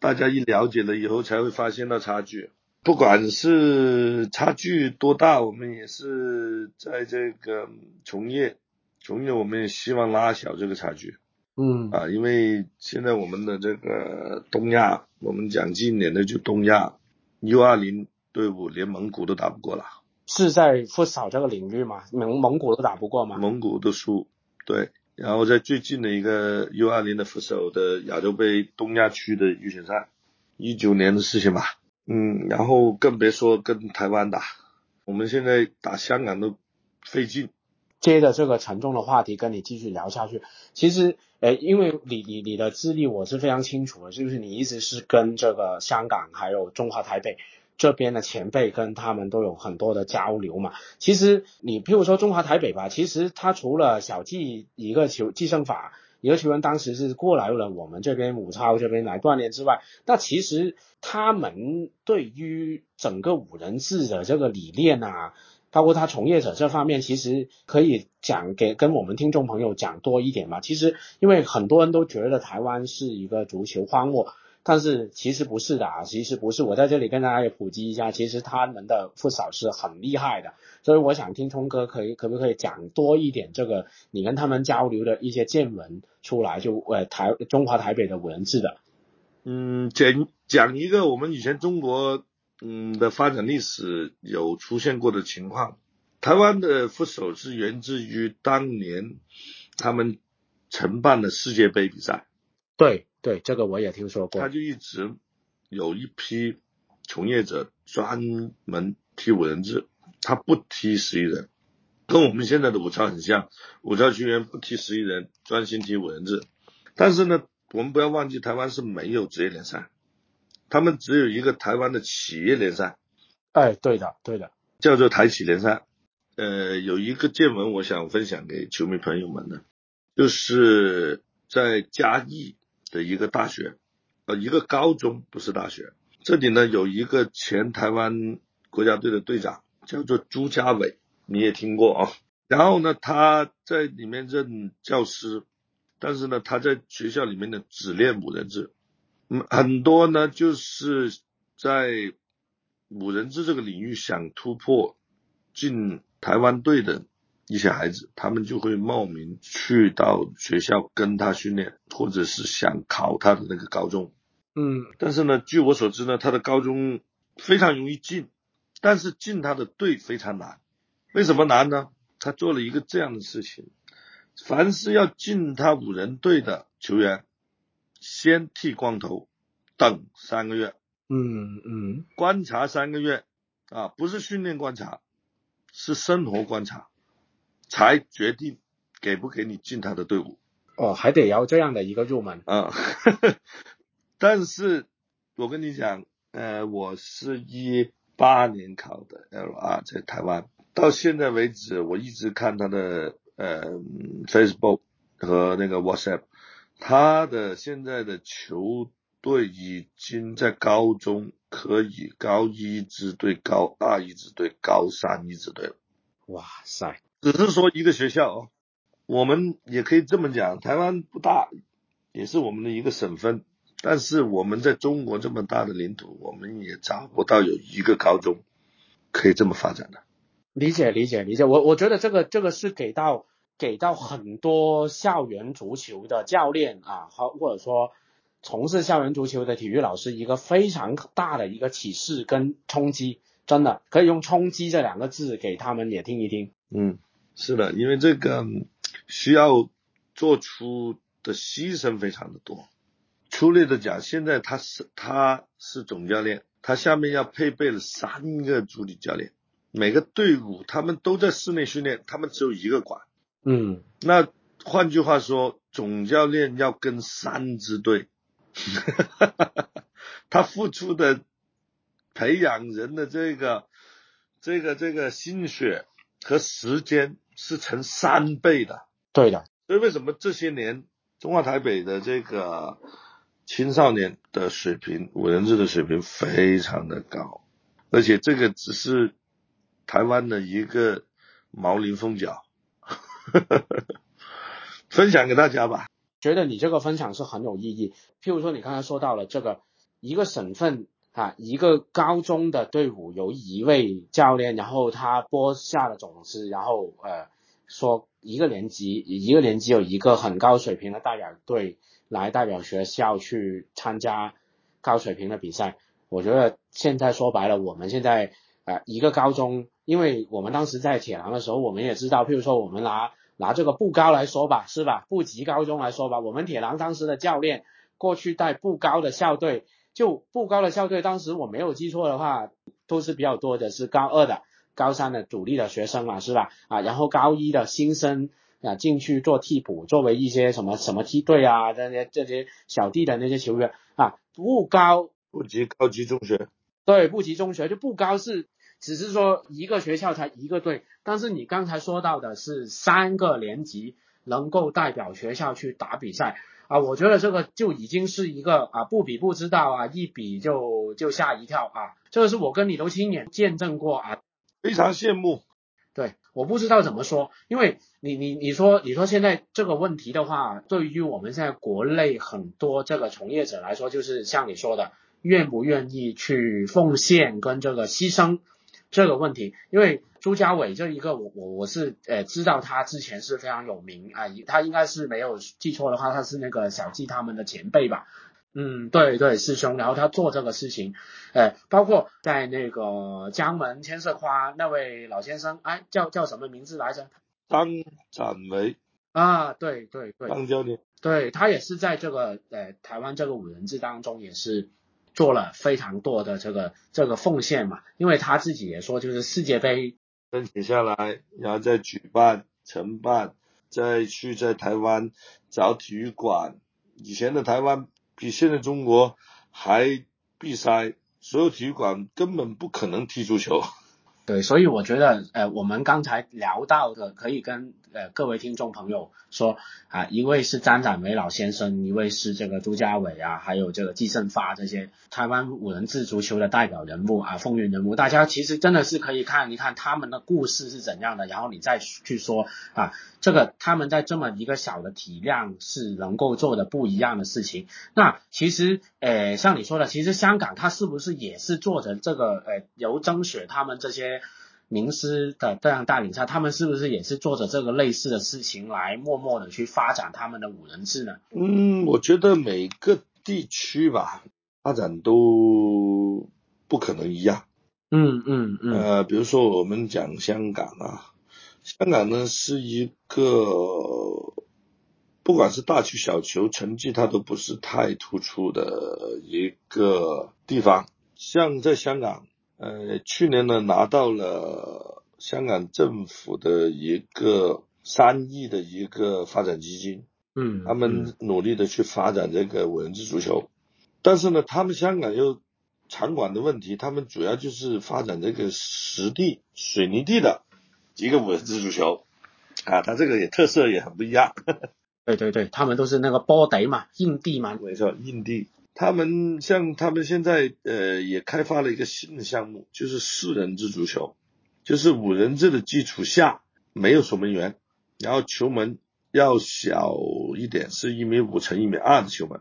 B: 大家一了解了以后才会发现到差距。不管是差距多大，我们也是在这个从业，从业我们也希望拉小这个差距。
A: 嗯。
B: 啊，因为现在我们的这个东亚，我们讲近年的就东亚 U 二零。队伍连蒙古都打不过了，
A: 是在不少这个领域吗？蒙蒙古都打不过吗？
B: 蒙古都输，对。然后在最近的一个 U 二零的副手的亚洲杯东亚区的预选赛，一九年的事情吧。嗯，然后更别说跟台湾打，我们现在打香港都费劲。
A: 接着这个沉重的话题跟你继续聊下去，其实，呃，因为你你你的资历我是非常清楚的，就是你一直是跟这个香港还有中华台北。这边的前辈跟他们都有很多的交流嘛。其实你譬如说中华台北吧，其实他除了小季一个球计胜法，一个球员当时是过来了我们这边武超这边来锻炼之外，那其实他们对于整个五人制的这个理念啊，包括他从业者这方面，其实可以讲给跟我们听众朋友讲多一点嘛。其实因为很多人都觉得台湾是一个足球荒漠。但是其实不是的啊，其实不是。我在这里跟大家也普及一下，其实他们的副嫂是很厉害的。所以我想听聪哥可以可不可以讲多一点这个你跟他们交流的一些见闻出来，就呃台中华台北的五人制的。
B: 嗯，讲讲一个我们以前中国嗯的发展历史有出现过的情况。台湾的副手是源自于当年他们承办的世界杯比赛。
A: 对。对，这个我也听说过。
B: 他就一直有一批从业者专门踢五人制，他不踢十一人，跟我们现在的武超很像。武超球员不踢十一人，专心踢五人制。但是呢，我们不要忘记，台湾是没有职业联赛，他们只有一个台湾的企业联赛。
A: 哎，对的，对的，
B: 叫做台企联赛。呃，有一个见闻，我想分享给球迷朋友们的，就是在嘉义。的一个大学，呃，一个高中不是大学。这里呢有一个前台湾国家队的队长，叫做朱家伟，你也听过啊。然后呢，他在里面任教师，但是呢，他在学校里面呢只练五人制，嗯，很多呢就是在五人制这个领域想突破进台湾队的一些孩子，他们就会冒名去到学校跟他训练，或者是想考他的那个高中。
A: 嗯，
B: 但是呢，据我所知呢，他的高中非常容易进，但是进他的队非常难。为什么难呢？他做了一个这样的事情：凡是要进他五人队的球员，先剃光头，等三个月，
A: 嗯嗯，
B: 观察三个月，啊，不是训练观察，是生活观察，才决定给不给你进他的队伍。
A: 哦，还得要这样的一个入门。
B: 啊，但是我跟你讲，呃，我是一八年考的 LR，在台湾，到现在为止，我一直看他的呃 Facebook 和那个 WhatsApp，他的现在的球队已经在高中可以高一支队、高二一支队、高三一支队了。
A: 哇塞，
B: 只是说一个学校哦，我们也可以这么讲，台湾不大，也是我们的一个省份，但是我们在中国这么大的领土，我们也找不到有一个高中可以这么发展的。
A: 理解理解理解，我我觉得这个这个是给到给到很多校园足球的教练啊，或或者说从事校园足球的体育老师一个非常大的一个启示跟冲击，真的可以用冲击这两个字给他们也听一听。
B: 嗯，是的，因为这个需要做出的牺牲非常的多。粗略的讲，现在他是他是总教练，他下面要配备了三个助理教练，每个队伍他们都在室内训练，他们只有一个馆。
A: 嗯，
B: 那换句话说，总教练要跟三支队，他付出的培养人的这个这个这个心血和时间是成三倍的。
A: 对的，
B: 所以为什么这些年中华台北的这个青少年的水平，五人制的水平非常的高，而且这个只是台湾的一个毛鳞凤角，分享给大家吧。
A: 觉得你这个分享是很有意义。譬如说，你刚才说到了这个一个省份啊，一个高中的队伍有一位教练，然后他播下了种子，然后呃说一个年级一个年级有一个很高水平的代表队来代表学校去参加高水平的比赛。我觉得现在说白了，我们现在呃一个高中，因为我们当时在铁狼的时候，我们也知道，譬如说我们拿拿这个步高来说吧，是吧？布吉高中来说吧，我们铁狼当时的教练过去带步高的校队，就步高的校队，当时我没有记错的话，都是比较多的是高二的、高三的主力的学生嘛，是吧？啊，然后高一的新生啊进去做替补，作为一些什么什么梯队啊，这些这些小弟的那些球员啊，步高
B: 部级高级中学，
A: 对，步级中学就不高是只是说一个学校才一个队，但是你刚才说到的是三个年级能够代表学校去打比赛啊，我觉得这个就已经是一个啊不比不知道啊，一比就就吓一跳啊，这个是我跟你都亲眼见证过啊，
B: 非常羡慕。
A: 对，我不知道怎么说，因为你你你说你说现在这个问题的话，对于我们现在国内很多这个从业者来说，就是像你说的，愿不愿意去奉献跟这个牺牲这个问题，因为朱家伟这一个我我我是呃知道他之前是非常有名啊、他应该是没有记错的话，他是那个小纪他们的前辈吧。嗯，对对，师兄，然后他做这个事情，呃，包括在那个江门千色花那位老先生，哎，叫叫什么名字来着？
B: 张展维
A: 啊，对对对，
B: 张教练，
A: 对他也是在这个呃台湾这个五人制当中也是做了非常多的这个这个奉献嘛，因为他自己也说，就是世界杯
B: 申请下来，然后再举办、承办，再去在台湾找体育馆。以前的台湾比现在中国还闭塞，所有体育馆根本不可能踢足球。
A: 对，所以我觉得，呃，我们刚才聊到的，可以跟呃各位听众朋友说啊，一位是张展维老先生，一位是这个朱家伟啊，还有这个季胜发这些台湾五人制足球的代表人物啊，风云人物，大家其实真的是可以看一看他们的故事是怎样的，然后你再去说啊，这个他们在这么一个小的体量是能够做的不一样的事情。那其实呃像你说的，其实香港它是不是也是做着这个呃由曾雪他们这些。名师的这样带领下，他们是不是也是做着这个类似的事情来默默的去发展他们的五人制呢？
B: 嗯，我觉得每个地区吧，发展都不可能一样。
A: 嗯嗯嗯。
B: 呃，比如说我们讲香港啊，香港呢是一个，不管是大球小球成绩，它都不是太突出的一个地方。像在香港。呃，去年呢拿到了香港政府的一个三亿的一个发展基金，
A: 嗯，
B: 他们努力的去发展这个五人制足球，但是呢，他们香港又场馆的问题，他们主要就是发展这个实地水泥地的一个五人制足球，啊，它这个也特色也很不一样。
A: 对对对，他们都是那个波地嘛，硬地嘛，
B: 没错，硬地。他们像他们现在呃也开发了一个新的项目，就是四人制足球，就是五人制的基础下没有守门员，然后球门要小一点，是一米五乘一米二的球门，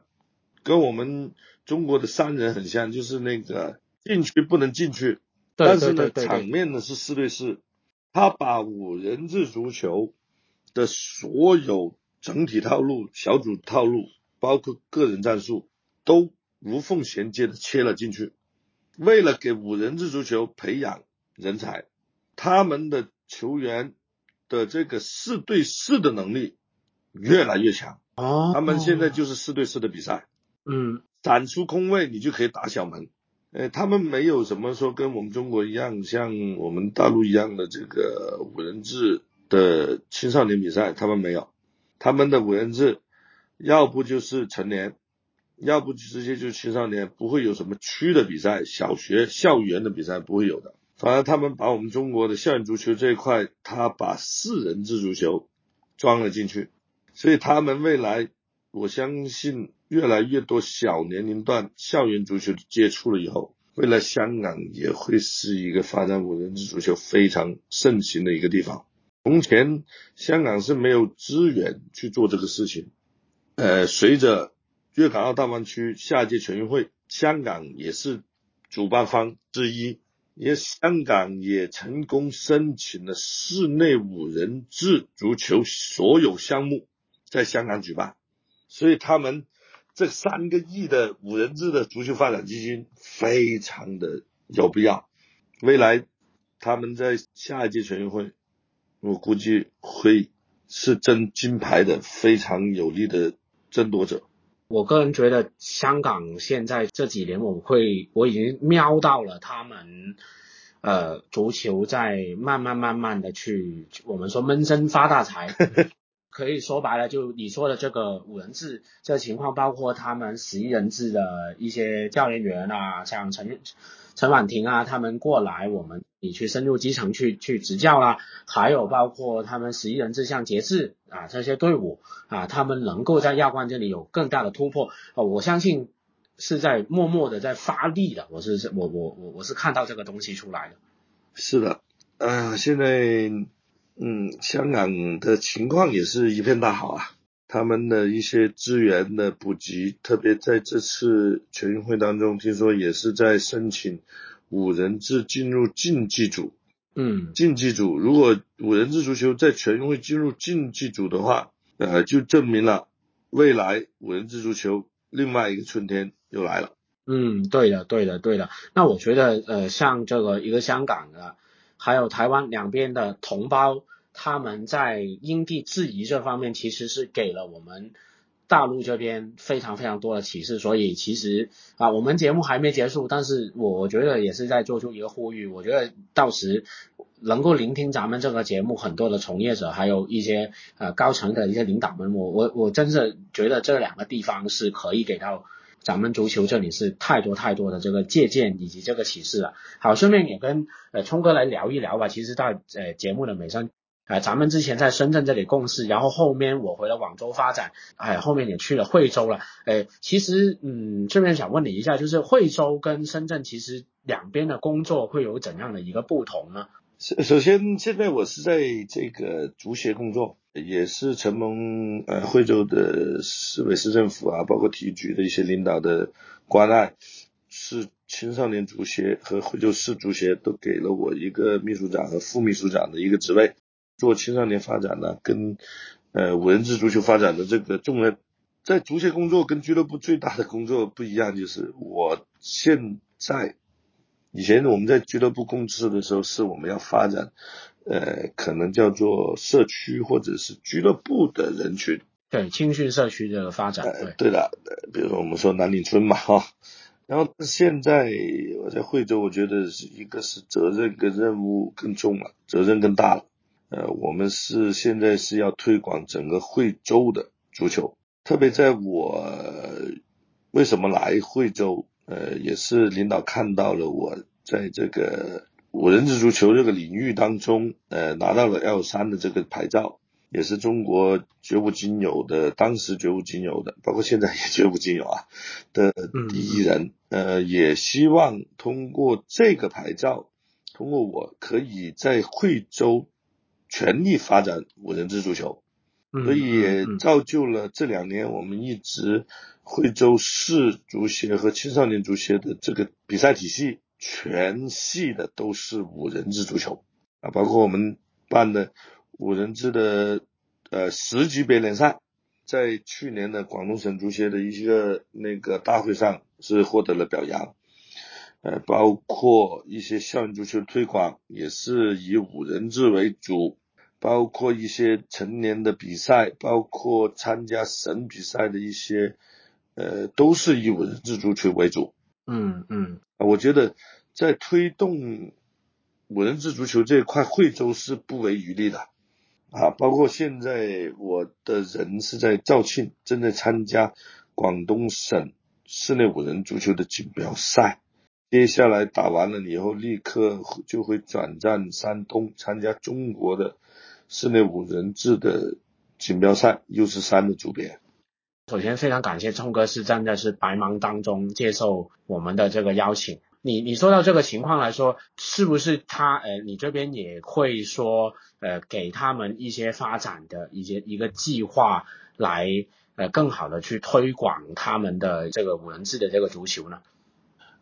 B: 跟我们中国的三人很像，就是那个禁区不能进去，但是呢场面呢是四对四，他把五人制足球的所有整体套路、小组套路，包括个人战术。都无缝衔接的切了进去，为了给五人制足球培养人才，他们的球员的这个四对四的能力越来越强。
A: 哦，
B: 他们现在就是四对四的比赛。
A: 嗯，
B: 展出空位你就可以打小门。呃，他们没有什么说跟我们中国一样，像我们大陆一样的这个五人制的青少年比赛，他们没有。他们的五人制要不就是成年。要不直接就青少年，不会有什么区的比赛，小学校园的比赛不会有的。反而他们把我们中国的校园足球这一块，他把四人制足球装了进去，所以他们未来，我相信越来越多小年龄段校园足球接触了以后，未来香港也会是一个发展五人制足球非常盛行的一个地方。从前香港是没有资源去做这个事情，呃，随着粤港澳大湾区下一届全运会，香港也是主办方之一，也香港也成功申请了室内五人制足球所有项目在香港举办，所以他们这三个亿的五人制的足球发展基金非常的有必要，未来他们在下一届全运会，我估计会是争金牌的非常有力的争夺者。
A: 我个人觉得，香港现在这几年，我会我已经瞄到了他们，呃，足球在慢慢慢慢的去，我们说闷声发大财，可以说白了，就你说的这个五人制这情况，包括他们十一人制的一些教练员啊，像陈陈婉婷啊，他们过来我们。你去深入基层去去执教啦，还有包括他们十一人制像节制啊这些队伍啊，他们能够在亚冠这里有更大的突破啊，我相信是在默默的在发力的，我是我我我我是看到这个东西出来的。
B: 是的，呃，现在嗯，香港的情况也是一片大好啊，他们的一些资源的补给，特别在这次全运会当中，听说也是在申请。五人制进入竞技组，
A: 嗯，
B: 竞技组如果五人制足球在全运会进入竞技组的话，呃，就证明了未来五人制足球另外一个春天又来了。
A: 嗯，对的，对的，对的。那我觉得，呃，像这个一个香港的，还有台湾两边的同胞，他们在因地制宜这方面，其实是给了我们。大陆这边非常非常多的启示，所以其实啊，我们节目还没结束，但是我觉得也是在做出一个呼吁。我觉得到时能够聆听咱们这个节目很多的从业者，还有一些呃高层的一些领导们，我我我真是觉得这两个地方是可以给到咱们足球这里是太多太多的这个借鉴以及这个启示了。好，顺便也跟呃聪哥来聊一聊吧。其实，在呃节目的尾声。哎，咱们之前在深圳这里共事，然后后面我回了广州发展，哎，后面也去了惠州了，哎，其实嗯，顺便想问你一下，就是惠州跟深圳其实两边的工作会有怎样的一个不同呢？
B: 首首先，现在我是在这个足协工作，也是承蒙呃惠州的市委市政府啊，包括体育局的一些领导的关爱，是。青少年足协和惠州市足协都给了我一个秘书长和副秘书长的一个职位，做青少年发展呢，跟呃五人制足球发展的这个重任，在足协工作跟俱乐部最大的工作不一样，就是我现在以前我们在俱乐部共事的时候，是我们要发展呃可能叫做社区或者是俱乐部的人群，
A: 对青训社区的发展，对
B: 对的，比如说我们说南岭村嘛，哈。然后现在我在惠州，我觉得是一个是责任跟任务更重了，责任更大了。呃，我们是现在是要推广整个惠州的足球，特别在我为什么来惠州，呃，也是领导看到了我在这个五人制足球这个领域当中，呃，拿到了 L 三的这个牌照。也是中国绝无仅有的，当时绝无仅有的，包括现在也绝无仅有啊的第一人。呃，也希望通过这个牌照，通过我可以在惠州全力发展五人制足球，所以也造就了这两年我们一直惠州市足协和青少年足协的这个比赛体系，全系的都是五人制足球啊，包括我们办的。五人制的呃十级别联赛，在去年的广东省足协的一个那个大会上是获得了表扬，呃，包括一些校园足球推广也是以五人制为主，包括一些成年的比赛，包括参加省比赛的一些，呃，都是以五人制足球为主。
A: 嗯嗯，
B: 我觉得在推动五人制足球这一块，惠州是不遗余力的。啊，包括现在我的人是在肇庆，正在参加广东省室内五人足球的锦标赛。接下来打完了以后，立刻就会转战山东，参加中国的室内五人制的锦标赛，U 十三的组别。
A: 首先，非常感谢聪哥是站在是白忙当中接受我们的这个邀请。你你说到这个情况来说，是不是他呃，你这边也会说呃，给他们一些发展的一些一个计划，来呃，更好的去推广他们的这个文字的这个足球呢？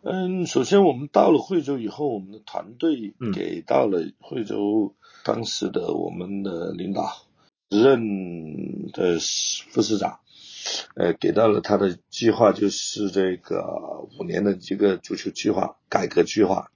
B: 嗯，首先我们到了惠州以后，我们的团队给到了惠州当时的我们的领导，时任的副市长。呃，给到了他的计划，就是这个五年的一个足球计划、改革计划。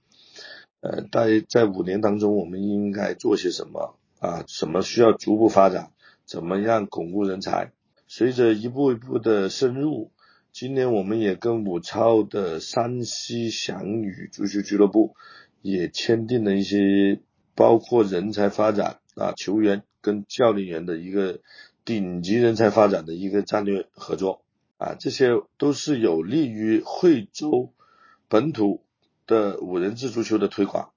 B: 呃，在在五年当中，我们应该做些什么啊？什么需要逐步发展？怎么样巩固人才？随着一步一步的深入，今年我们也跟武超的山西翔宇足球俱乐部也签订了一些包括人才发展啊、球员跟教练员的一个。顶级人才发展的一个战略合作啊，这些都是有利于惠州本土的五人制足球的推广。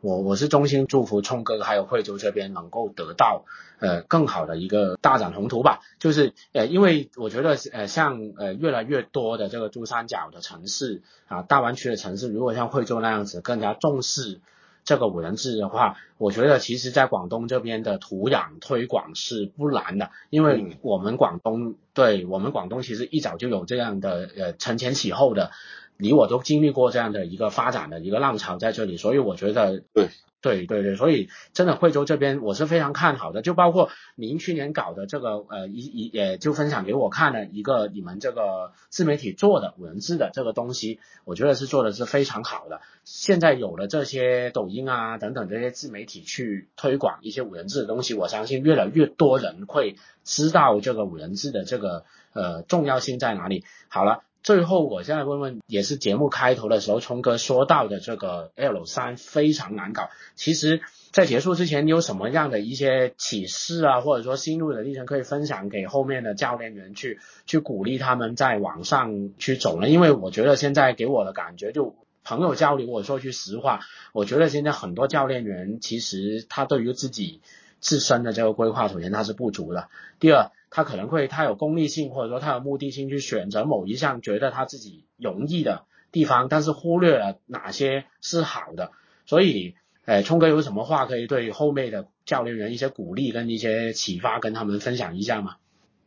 A: 我我是衷心祝福冲哥还有惠州这边能够得到呃更好的一个大展宏图吧。就是呃，因为我觉得呃像呃越来越多的这个珠三角的城市啊，大湾区的城市，如果像惠州那样子更加重视。这个五人制的话，我觉得其实在广东这边的土壤推广是不难的，因为我们广东对我们广东其实一早就有这样的呃承前启后的，你我都经历过这样的一个发展的一个浪潮在这里，所以我觉得
B: 对。
A: 对对对，所以真的惠州这边我是非常看好的，就包括您去年搞的这个呃一一也就分享给我看了一个你们这个自媒体做的五人制的这个东西，我觉得是做的是非常好的。现在有了这些抖音啊等等这些自媒体去推广一些五人制的东西，我相信越来越多人会知道这个五人制的这个呃重要性在哪里。好了。最后，我现在问问，也是节目开头的时候，聪哥说到的这个 L 三非常难搞。其实，在结束之前，你有什么样的一些启示啊，或者说心路的历程可以分享给后面的教练员去去鼓励他们在网上去走呢？因为我觉得现在给我的感觉，就朋友交流，我说句实话，我觉得现在很多教练员其实他对于自己自身的这个规划，首先他是不足的。第二，他可能会他有功利性，或者说他有目的性去选择某一项觉得他自己容易的地方，但是忽略了哪些是好的。所以，诶，聪哥有什么话可以对后面的教练员一些鼓励跟一些启发，跟他们分享一下吗？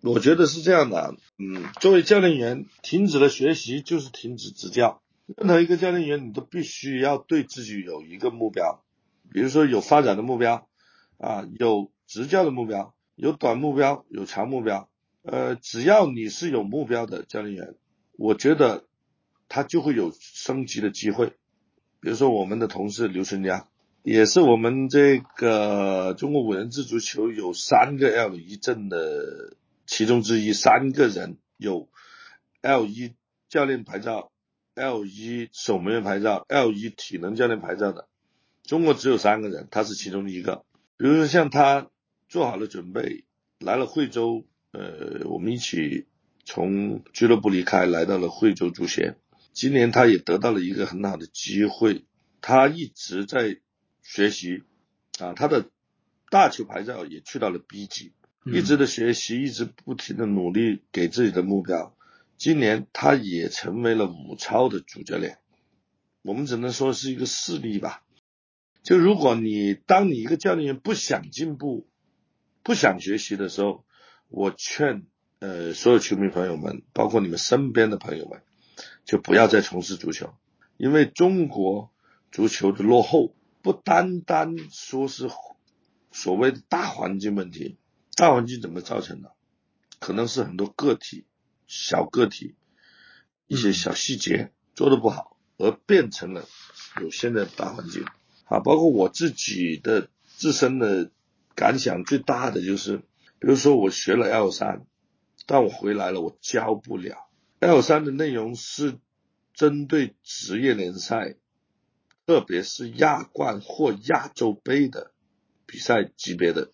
B: 我觉得是这样的，嗯，作为教练员，停止了学习就是停止执教。任何一个教练员，你都必须要对自己有一个目标，比如说有发展的目标，啊，有执教的目标，有短目标，有长目标。呃，只要你是有目标的教练员，我觉得他就会有升级的机会。比如说我们的同事刘春江，也是我们这个中国五人制足球有三个 L 一证的。其中之一，三个人有 L 一教练牌照、L 一守门员牌照、L 一体能教练牌照的，中国只有三个人，他是其中一个。比如说像他做好了准备，来了惠州，呃，我们一起从俱乐部离开，来到了惠州足协。今年他也得到了一个很好的机会，他一直在学习啊，他的大球牌照也去到了 B 级。一直的学习，一直不停的努力，给自己的目标。今年他也成为了武超的主教练，我们只能说是一个事例吧。就如果你当你一个教练员不想进步、不想学习的时候，我劝呃所有球迷朋友们，包括你们身边的朋友们，就不要再从事足球，因为中国足球的落后不单单说是所谓的大环境问题。大环境怎么造成的？可能是很多个体、小个体一些小细节做的不好，而变成了有现在的大环境。啊，包括我自己的自身的感想最大的就是，比如说我学了 L 三，但我回来了，我教不了。L 三的内容是针对职业联赛，特别是亚冠或亚洲杯的比赛级别的。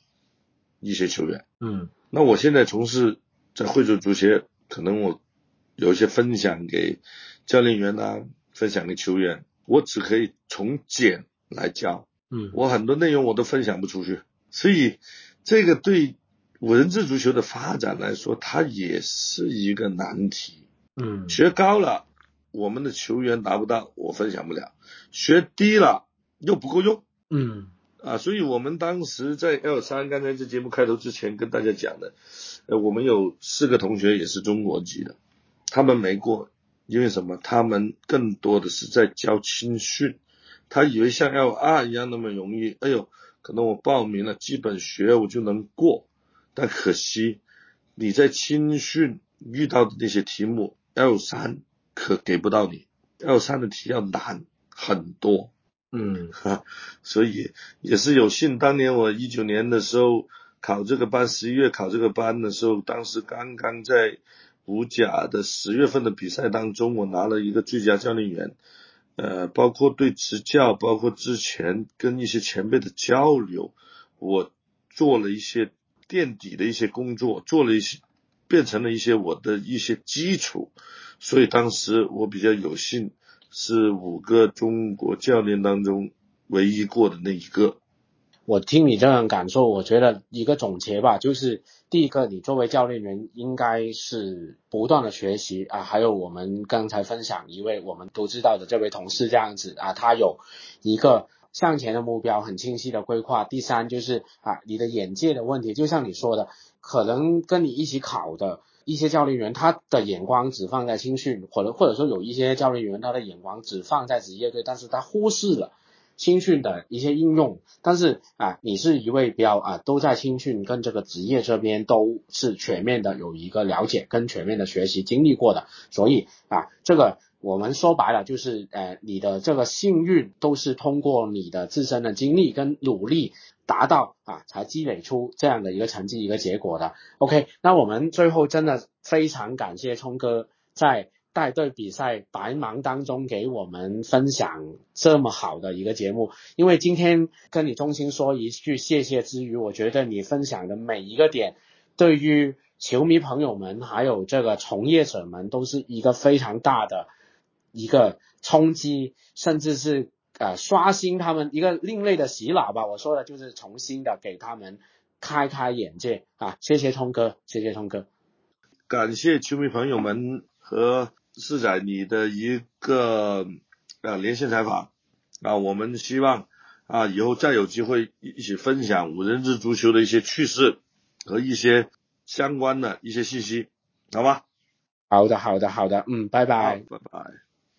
B: 一些球员，
A: 嗯，
B: 那我现在从事在惠州足协，可能我有一些分享给教练员呐，分享给球员，我只可以从简来教，
A: 嗯，
B: 我很多内容我都分享不出去，所以这个对文字足球的发展来说，它也是一个难题，
A: 嗯，
B: 学高了，我们的球员达不到，我分享不了；学低了又不够用，
A: 嗯。
B: 啊，所以我们当时在 L 三，刚才这节目开头之前跟大家讲的，呃，我们有四个同学也是中国籍的，他们没过，因为什么？他们更多的是在教青训，他以为像 L 二一样那么容易，哎呦，可能我报名了基本学我就能过，但可惜你在青训遇到的那些题目，L 三可给不到你，L 三的题要难很多。
A: 嗯，
B: 哈，所以也是有幸。当年我一九年的时候考这个班，十一月考这个班的时候，当时刚刚在五甲的十月份的比赛当中，我拿了一个最佳教练员。呃，包括对执教，包括之前跟一些前辈的交流，我做了一些垫底的一些工作，做了一些变成了一些我的一些基础。所以当时我比较有幸。是五个中国教练当中唯一过的那一个。
A: 我听你这样感受，我觉得一个总结吧，就是第一个，你作为教练员应该是不断的学习啊。还有我们刚才分享一位我们都知道的这位同事这样子啊，他有一个向前的目标，很清晰的规划。第三就是啊，你的眼界的问题，就像你说的，可能跟你一起考的。一些教练员他的眼光只放在青训，或者或者说有一些教练员他的眼光只放在职业队，但是他忽视了青训的一些应用。但是啊，你是一位比较啊都在青训跟这个职业这边都是全面的有一个了解跟全面的学习经历过的，所以啊这个。我们说白了就是，呃，你的这个幸运都是通过你的自身的经历跟努力达到啊，才积累出这样的一个成绩一个结果的。OK，那我们最后真的非常感谢聪哥在带队比赛白忙当中给我们分享这么好的一个节目。因为今天跟你衷心说一句谢谢之余，我觉得你分享的每一个点，对于球迷朋友们还有这个从业者们都是一个非常大的。一个冲击，甚至是呃刷新他们一个另类的洗脑吧。我说的就是重新的给他们开开眼界啊！谢谢通哥，谢谢通哥，
B: 感谢球迷朋友们和四仔你的一个呃连线采访啊，我们希望啊以后再有机会一起分享五人制足球的一些趣事和一些相关的一些信息，好吗？
A: 好的，好的，好的，嗯，拜拜，
B: 拜拜。